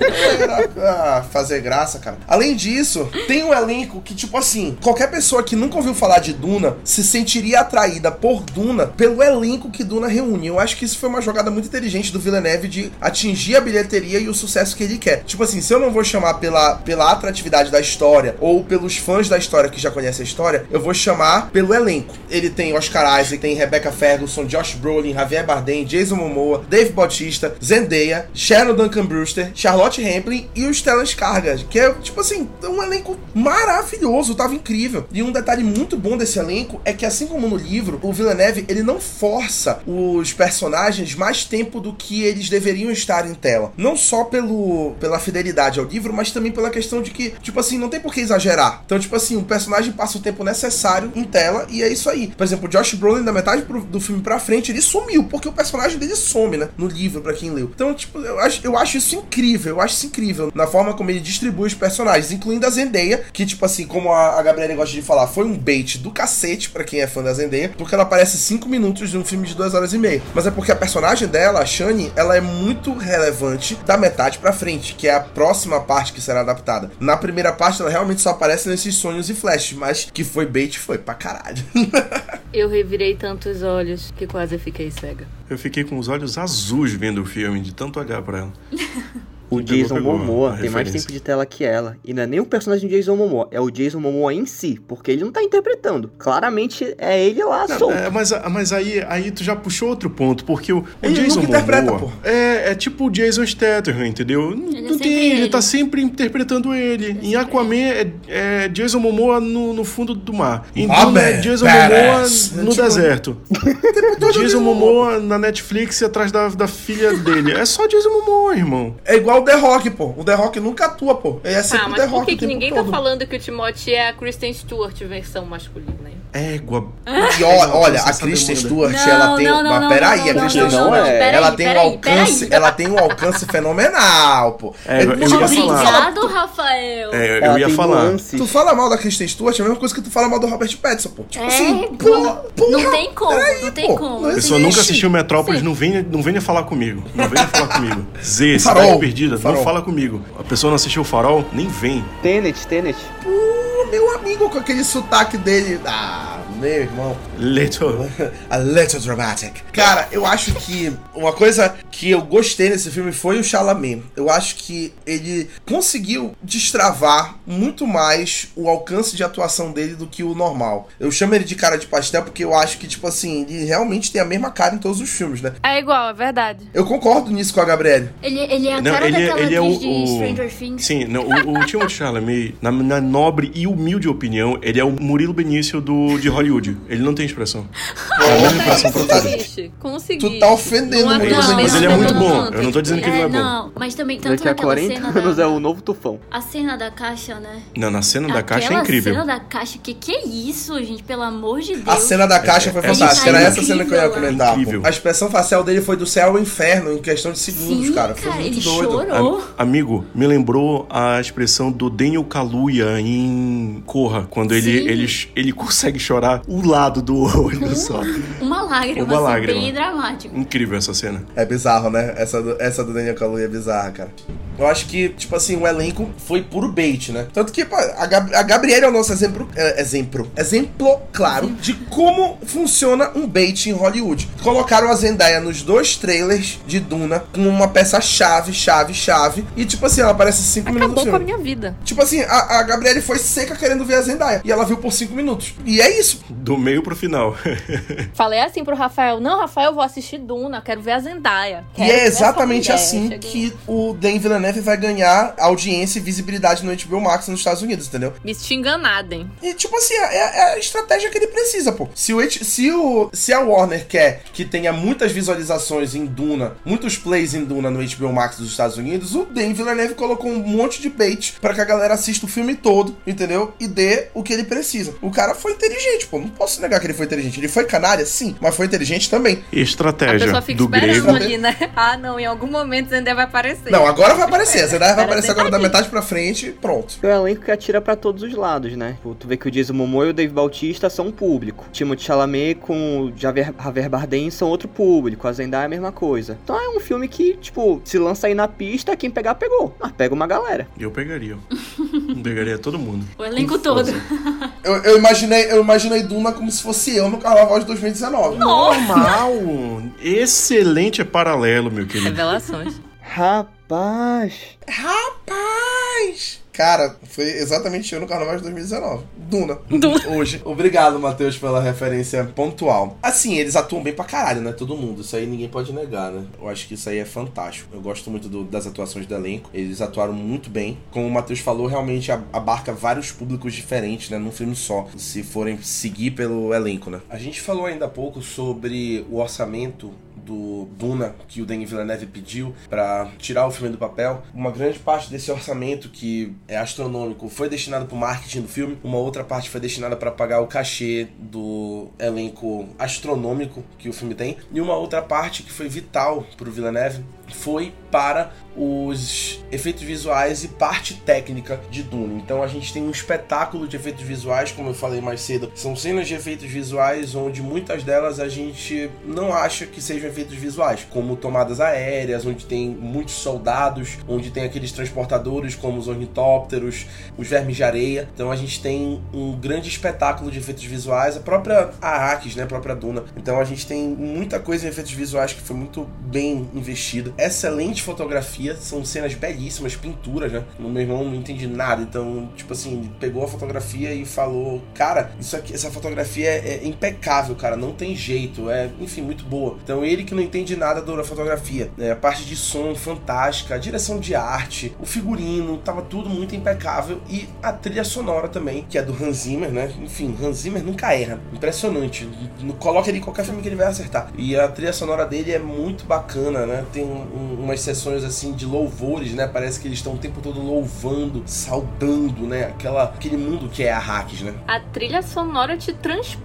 ah, fazer graça, cara. Além disso, tem um elenco que, tipo assim, qualquer pessoa que nunca ouviu falar de Duna se sentiria atraída por Duna pelo elenco que Duna reúne. Eu acho que isso foi uma jogada muito inteligente do Villeneuve de atingir a bilheteria e o sucesso que ele quer. Tipo assim, se eu não vou chamar pela, pela atratividade da história ou pelos fãs da história que já conhecem a história, eu vou chamar pelo elenco. Ele tem Oscar Isaac, tem Rebecca Ferguson, Josh Brolin, Javier Bardem, Jason Momoa, Dave Bautista, Zendaya, Sharon Duncan Brewster, Charlotte Rampling e o Stellan Skarsgård, que é, tipo assim, um elenco maravilhoso, tava incrível. E um detalhe muito bom desse elenco é que, assim como no livro, o Villeneuve, ele não força os personagens mais tempo do que eles deveriam estar em tela. Não só pelo, pela fidelidade ao livro, mas também pela questão de que, tipo assim, não tem por que exagerar. Então, tipo assim, o personagem passa o tempo necessário em tela e é isso aí. Por exemplo, Josh Brolin, da metade pro- do filme pra frente, ele sumiu, porque o personagem dele some, né? No livro, pra quem leu. Então, tipo, eu acho, eu acho isso incrível. Eu acho isso incrível na forma como ele distribui os personagens, incluindo a Zendaya, que, tipo assim, como a, a Gabriela gosta de falar, foi um bait do cacete pra quem é fã da Zendaya, porque ela aparece 5 minutos de um filme de 2 horas e meia. Mas é porque a personagem dela, a Shani, ela é muito relevante da metade pra frente, que é a próxima parte que será adaptada. Na primeira parte, ela realmente só aparece nesses sonhos e flashes, mas que foi bait, foi pra caralho. Eu revirei tantos olhos que quase fiquei cega. Eu fiquei com os olhos azuis vendo o filme, de tanto olhar pra ela. O Jason pegou, Momoa tem mais tempo de tela que ela. E não é nem o personagem do Jason Momoa, é o Jason Momoa em si. Porque ele não tá interpretando. Claramente é ele lá Não, solto. é, mas mas aí, aí tu já puxou outro ponto, porque o, o Ele Jason nunca interpreta, Momoa pô. é, é tipo o Jason Statham, entendeu? Não, Ele é não sempre tem, ele ele. tá sempre interpretando ele. em sempre Aquaman é, é Jason Momoa no, no fundo do mar. Em Ah, Duna é Jason badass. Momoa no Tipo, deserto. Jason Momoa na Netflix atrás da, da filha dele. É só Jason Momoa, irmão. É igual o The Rock, pô. O The Rock nunca atua, pô. Ele é sempre Ah, o mas The por Rock. que, o que tempo ninguém todo. tá falando que o Timothy é a Kristen Stewart versão masculina, hein? Égua. E ó, olha, a Kristen. Stewart, Não, ela tem. não, não, mas peraí, a Kristen não, Stewart, peraí, ela tem um alcance, ela tem um alcance fenomenal, pô. É, eu- eu tipo ia assim, tu falar. fala- Obrigado, Rafael. É, eu ia falar. nuances. Tu fala mal da Kristen Stewart, é a mesma coisa que tu fala mal do Robert Pattinson, pô. Tipo É, assim, pô, porra, porra, não tem como, peraí, não tem pô, como. não A pessoa nunca existe. assistiu Metrópolis, não venha, não venha falar comigo. Não venha falar comigo. Z, Farol. cidade perdida, Farol. não fala comigo. A pessoa não assistiu o Farol, nem vem. Tenet, Tenet. Pô, meu amigo com aquele sotaque dele. Ah, meu irmão. Little. A little dramatic. Cara, eu acho que uma coisa que eu gostei nesse filme foi o Chalamet. Eu acho que ele conseguiu destravar muito mais o alcance de atuação dele do que o normal. Eu chamo ele de cara de pastel porque eu acho que, tipo assim, ele realmente tem a mesma cara em todos os filmes, né? É igual, é verdade. Eu concordo nisso com a Gabriele. Ele, ele é a Não, cara ele, é- daquela ele é o, de o- Stranger Things. Sim, não, o, o Timothée Chalamet, na, na nobre e humilde opinião, ele é o Murilo Benício do, de Hollywood. Ele não tem expressão. É a mesma expressão pra conseguiste. Tu tá ofendendo Não é não, Benício. Mas ele é muito bom. Eu não tô dizendo que ele não é bom. não, mas também tanto Daqui a naquela 40 cena anos da, é o novo tufão. a cena da caixa, né? Não, na cena da caixa é incrível. cena da caixa, que que é isso, gente? Pelo amor de Deus. A cena da caixa foi É, fantástica. Era essa cena que eu ia comentar. A expressão facial dele foi do céu ao inferno em questão de segundos, Sim, cara. Foi muito ele doido. chorou. Am- amigo, me lembrou a expressão do Daniel Kaluuya em Corra, quando ele, ele consegue chorar o lado do olho só. Uma lágrima, Uma assim, lágrima. bem dramático. Incrível essa cena. É bizarro, né? Essa do, essa do Daniel Kaluuya é bizarra, cara. Eu acho que, tipo assim, o elenco foi puro bait, né? Tanto que, pô, a, Gab a Gabriela é o nosso exemplo, é, exemplo, exemplo claro de como funciona um bait em Hollywood. Colocaram a Zendaya nos dois trailers de Duna como uma peça chave, chave, chave. E, tipo assim, ela aparece cinco minutos Acabou com a minha vida. Tipo assim, a, a Gabriele foi seca querendo ver a Zendaya. E ela viu por cinco minutos. E é isso. Do meio pro final. Falei assim pro Rafael: Não, Rafael, eu vou assistir Duna, quero ver a Zendaya. E é exatamente assim Cheguei- que o Dan Villeneuve vai ganhar audiência e visibilidade no HBO Max nos Estados Unidos, entendeu? Me enganada, hein? E tipo assim, é, é a estratégia que ele precisa, pô. Se, o, se, o, se a Warner quer que tenha muitas visualizações em Duna, muitos plays em Duna no HBO Max dos Estados Unidos, o Dan Villeneuve colocou um monte de bait pra que a galera assista o filme todo, entendeu? E dê o que ele precisa. O cara foi inteligente, pô. Não posso negar que ele foi inteligente. Ele foi canária, sim, mas foi inteligente também. A Estratégia pessoa fica do esperando grego. ali, né? Ah, não, em algum momento Zendaya vai aparecer. Não, agora vai aparecer. A Zendaya vai aparecer agora da metade pra frente, pronto. É o elenco que atira pra todos os lados, né? Tu vê que o Jason Momoa e o Dave Bautista são um público. Timothée Chalamet com o Javier, Javier Bardem são outro público. A Zendaya é a mesma coisa. Então é um filme que, tipo, se lança aí na pista, quem pegar, pegou. Mas pega uma galera. Eu pegaria. pegaria todo mundo. O elenco todo. Eu, eu imaginei, eu imaginei Duna como se fosse eu no Carnaval de 2019. Normal! Excelente paralelo, meu querido. Revelações. Rapaz. Rapaz! Cara, foi exatamente eu no Carnaval de 2019. Duna. Hoje. Obrigado, Matheus, pela referência pontual. Assim, eles atuam bem pra caralho, né? Todo mundo. Isso aí ninguém pode negar, né? Eu acho que isso aí é fantástico. Eu gosto muito do- das atuações do elenco. Eles atuaram muito bem. Como o Matheus falou, realmente abarca vários públicos diferentes, né? Num filme só. Se forem seguir pelo elenco, né? A gente falou ainda há pouco sobre o orçamento do Duna que o Denis Villeneuve pediu pra tirar o filme do papel. Uma grande parte desse orçamento que é astronômico foi destinado pro marketing do filme, uma outra parte foi destinada para pagar o cachê do elenco astronômico que o filme tem, e uma outra parte que foi vital pro Villeneuve foi para os efeitos visuais e parte técnica de Dune. Então a gente tem um espetáculo de efeitos visuais, como eu falei mais cedo. São cenas de efeitos visuais onde muitas delas a gente não acha que sejam efeitos visuais, como tomadas aéreas, onde tem muitos soldados, onde tem aqueles transportadores como os ornitópteros, os vermes de areia. Então a gente tem um grande espetáculo de efeitos visuais, a própria Arrakis, né, a própria Duna. Então a gente tem muita coisa em efeitos visuais que foi muito bem investida. Excelente fotografia, são cenas belíssimas, pinturas, né? O meu irmão não entende nada, então, tipo assim, pegou a fotografia e falou: Cara, isso aqui, essa fotografia é, é impecável, cara, não tem jeito, é, enfim, muito boa. Então, ele que não entende nada da fotografia, né? a parte de som fantástica, a direção de arte, o figurino, tava tudo muito impecável e a trilha sonora também, que é do Hans Zimmer, né? Enfim, Hans Zimmer nunca erra, impressionante. Coloca ele qualquer filme que ele vai acertar. E a trilha sonora dele é muito bacana, né? Tem um, umas sessões assim de louvores, né? Parece que eles estão o tempo todo louvando, saudando, né? Aquela, aquele mundo que é a Hacks, né? A trilha sonora te transporta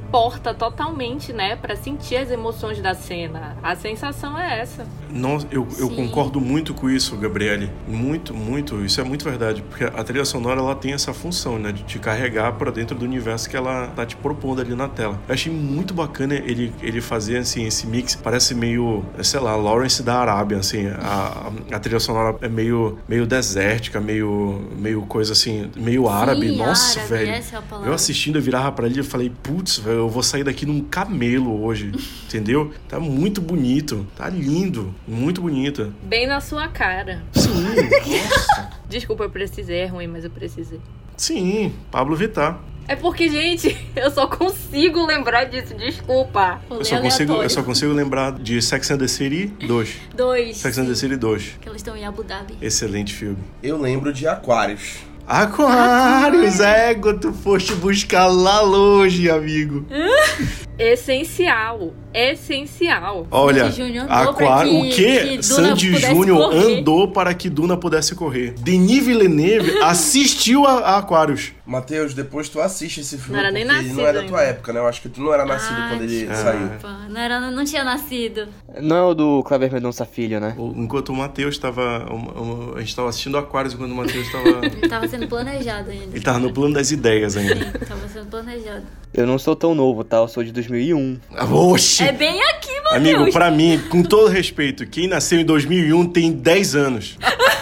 totalmente, né? Para sentir as emoções da cena. A sensação é essa. Não, eu, eu concordo muito com isso, Gabriele. Muito, muito. Isso é muito verdade. Porque a trilha sonora ela tem essa função, né? De te carregar para dentro do universo que ela tá te propondo ali na tela. Eu achei muito bacana ele, ele fazer assim, esse mix. Parece meio, sei lá, Lawrence da Arábia, assim. A, a trilha sonora é meio, meio desértica, meio, meio coisa assim, meio árabe. Sim, Nossa, árabe, velho. é. Eu assistindo, eu virava pra ele e falei, putz, velho, eu vou sair daqui num camelo hoje. entendeu? Tá muito bonito. Tá lindo. Muito bonita. Bem na sua cara. Sim, nossa. Desculpa, eu precisei. É ruim, mas eu precisei. Sim, Pablo Vittar. É porque, gente, eu só consigo lembrar disso. Desculpa. Eu só, consigo, eu só consigo lembrar de Sex and the City 2. Dois. Sex and the City 2. Que eles estão em Abu Dhabi. Excelente filme. Eu lembro de Aquários. Aquários, ego, tu foste buscar lá longe, amigo. Essencial. Essencial. Olha, Aquário, que- o que que Sandy Júnior andou para que Duna pudesse correr? Denis Villeneuve assistiu a, a Aquários. Matheus, depois tu assiste esse filme Não era nem ele não nascido é da tua época, né? Eu acho que tu não era nascido Ah, quando ele saiu. Não, era, não tinha nascido. Não é o do Kleber Mendonça Filho, né? O- Enquanto o Matheus estava. A gente estava assistindo Aquários enquanto o Matheus estava. Ele tava sendo planejado ainda. Ele tava no plano das ideias ainda. Sim, tava sendo planejado. Eu não sou tão novo, tá? Eu sou de 2001. Oxi! É bem aqui, Matheus. Amigo, pra mim, com todo respeito, quem nasceu em 2001 tem 10 anos.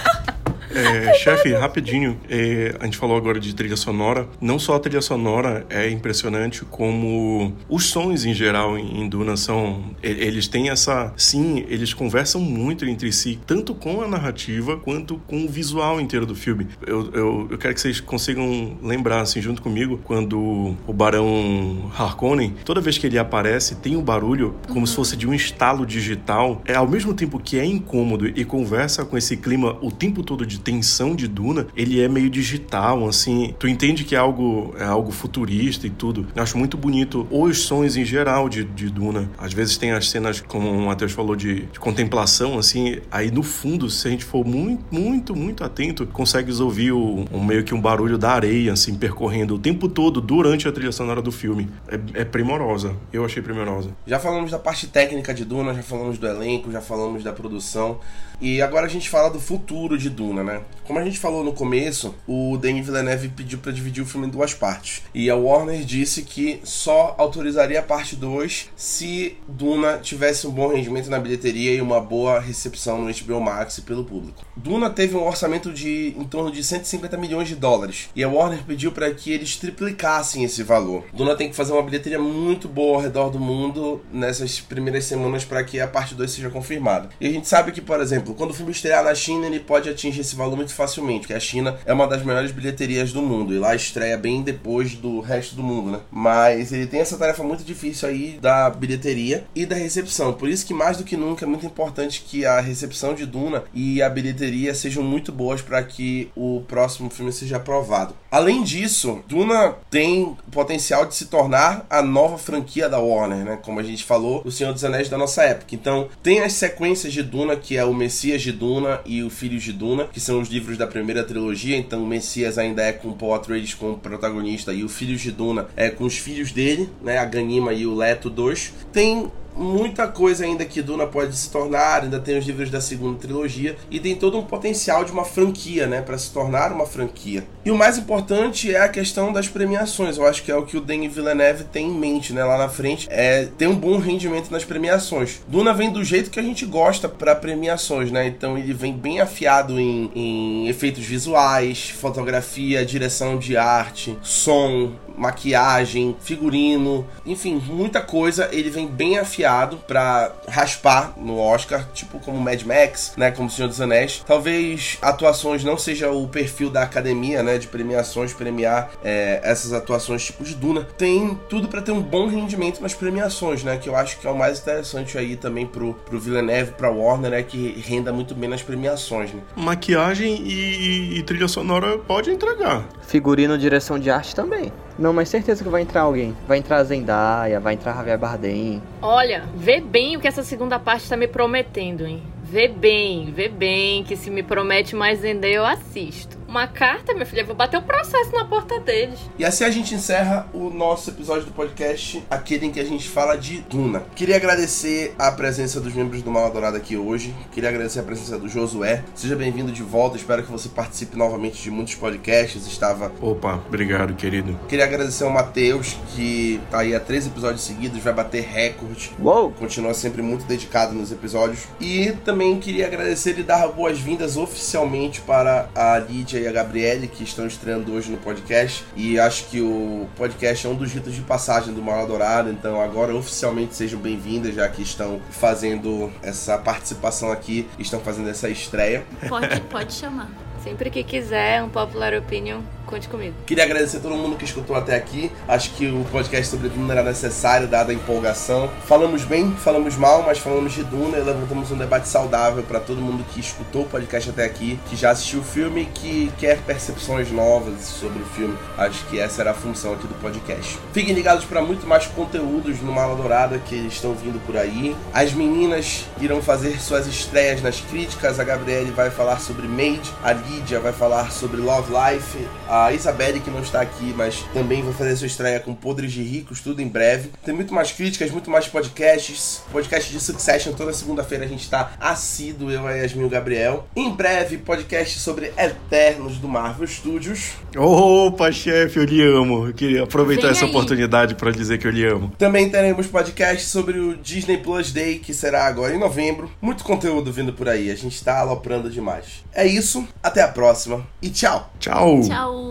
É, chefe, rapidinho, é, a gente falou agora de trilha sonora. Não só a trilha sonora é impressionante, como os sons em geral em, Duna são. Eles têm essa. Sim, eles conversam muito entre si, tanto com a narrativa quanto com o visual inteiro do filme. Eu, eu, eu quero que vocês consigam lembrar, assim, junto comigo, quando o Barão Harkonnen, toda vez que ele aparece, tem um barulho como se fosse de um estalo digital. É ao mesmo tempo que é incômodo e conversa com esse clima o tempo todo de tensão de Duna, ele é meio digital, assim. Tu entende que é algo, é algo futurista e tudo. Eu acho muito bonito os sons em geral de, de Duna. Às vezes tem as cenas, como o Matheus falou, de, de contemplação, assim. Aí no fundo, se a gente for muito, muito, muito atento, consegues ouvir o, um, meio que um barulho da areia, assim, percorrendo o tempo todo durante a trilha sonora do filme. É, é primorosa. Eu achei primorosa. Já falamos da parte técnica de Duna, já falamos do elenco, já falamos da produção. E agora a gente fala do futuro de Duna, né? Como a gente falou no começo, o Denis Villeneuve pediu para dividir o filme em duas partes. E a Warner disse que só autorizaria a parte 2 se Duna tivesse um bom rendimento na bilheteria e uma boa recepção no HBO Max pelo público. Duna teve um orçamento de em torno de 150 milhões de dólares. E a Warner pediu para que eles triplicassem esse valor. Duna tem que fazer uma bilheteria muito boa ao redor do mundo nessas primeiras semanas para que a parte 2 seja confirmada. E a gente sabe que, por exemplo, quando o filme estrear na China, ele pode atingir esse valor muito facilmente, porque a China é uma das maiores bilheterias do mundo e lá estreia bem depois do resto do mundo, né? Mas ele tem essa tarefa muito difícil aí da bilheteria e da recepção. Por isso que mais do que nunca é muito importante que a recepção de Duna e a bilheteria sejam muito boas para que o próximo filme seja aprovado. Além disso, Duna tem potencial de se tornar a nova franquia da Warner, né? Como a gente falou, o Senhor dos Anéis da nossa época. Então, tem as sequências de Duna, que é o Messias de Duna e o Filhos de Duna, que são os livros da primeira trilogia. Então, o Messias ainda é com Paul Atreides como protagonista e o Filhos de Duna é com os filhos dele, né? A Ganima e o Leto 2. Tem muita coisa ainda que Duna pode se tornar, ainda tem os livros da segunda trilogia e tem todo um potencial de uma franquia, né, para se tornar uma franquia. E o mais importante é a questão das premiações. Eu acho que é o que o Denis Villeneuve tem em mente, né, lá na frente, é ter um bom rendimento nas premiações. Duna vem do jeito que a gente gosta para premiações, né? Então ele vem bem afiado em, em efeitos visuais, fotografia, direção de arte, som, maquiagem, figurino, enfim, muita coisa. Ele vem bem afiado para raspar no Oscar, tipo como Mad Max, né, como Senhor dos Anéis. Talvez atuações não seja o perfil da academia, né, de premiações premiar é, essas atuações tipo de Duna. Tem tudo para ter um bom rendimento nas premiações, né, que eu acho que é o mais interessante aí também pro, pro Villeneuve, pra Warner, né, que renda muito bem nas premiações, né. Maquiagem e, e trilha sonora pode entregar. Figurino, direção de arte também. Não, mas certeza que vai entrar alguém. Vai entrar a Zendaya, vai entrar Javier Bardem. Olha, vê bem o que essa segunda parte tá me prometendo, hein? Vê bem, vê bem, que se me promete mais Zendaya eu assisto. Uma carta, minha filha, eu vou bater o processo na porta deles. E assim a gente encerra o nosso episódio do podcast, aquele em que a gente fala de Duna. Queria agradecer a presença dos membros do Mal Adorado aqui hoje. Queria agradecer a presença do Josué. Seja bem-vindo de volta. Espero que você participe novamente de muitos podcasts. Estava. Opa, obrigado, querido. Queria agradecer ao Matheus, que tá aí há três episódios seguidos, vai bater recorde. Uou! Continua sempre muito dedicado nos episódios. E também queria agradecer e dar boas-vindas oficialmente para a Lídia e a Gabriele, que estão estreando hoje no podcast. E acho que o podcast é um dos ritos de passagem do Mal Dourado, então agora oficialmente sejam bem-vindas, já que estão fazendo essa participação aqui, estão fazendo essa estreia. Pode, pode chamar. Sempre que quiser, um popular opinion, conte comigo. Queria agradecer a todo mundo que escutou até aqui. Acho que o podcast sobre Duna era necessário, dada a empolgação. Falamos bem, falamos mal, mas falamos de Duna e levantamos um debate saudável para todo mundo que escutou o podcast até aqui, que já assistiu o filme e que quer percepções novas sobre o filme. Acho que essa era a função aqui do podcast. Fiquem ligados para muito mais conteúdos no Mala Dourada que estão vindo por aí. As meninas irão fazer suas estreias nas críticas. A Gabriele vai falar sobre Made, a Lídia vai falar sobre Love Life, a Isabelle, que não está aqui, mas também vai fazer sua estreia com Podres de Ricos, tudo em breve. Tem muito mais críticas, muito mais podcasts. Podcast de Succession, toda segunda-feira a gente está assíduo, eu, a Yasmin e o Gabriel. Em breve, podcast sobre Eternos do Marvel Studios. Opa, chefe, eu lhe amo. Eu queria aproveitar Vem essa aí. oportunidade para dizer que eu lhe amo. Também teremos podcast sobre o Disney Plus Day, que será agora em novembro. Muito conteúdo vindo por aí, a gente está aloprando demais. É isso, até a próxima e tchau! Tchau. Tchau.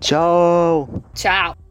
Tchau! Tchau.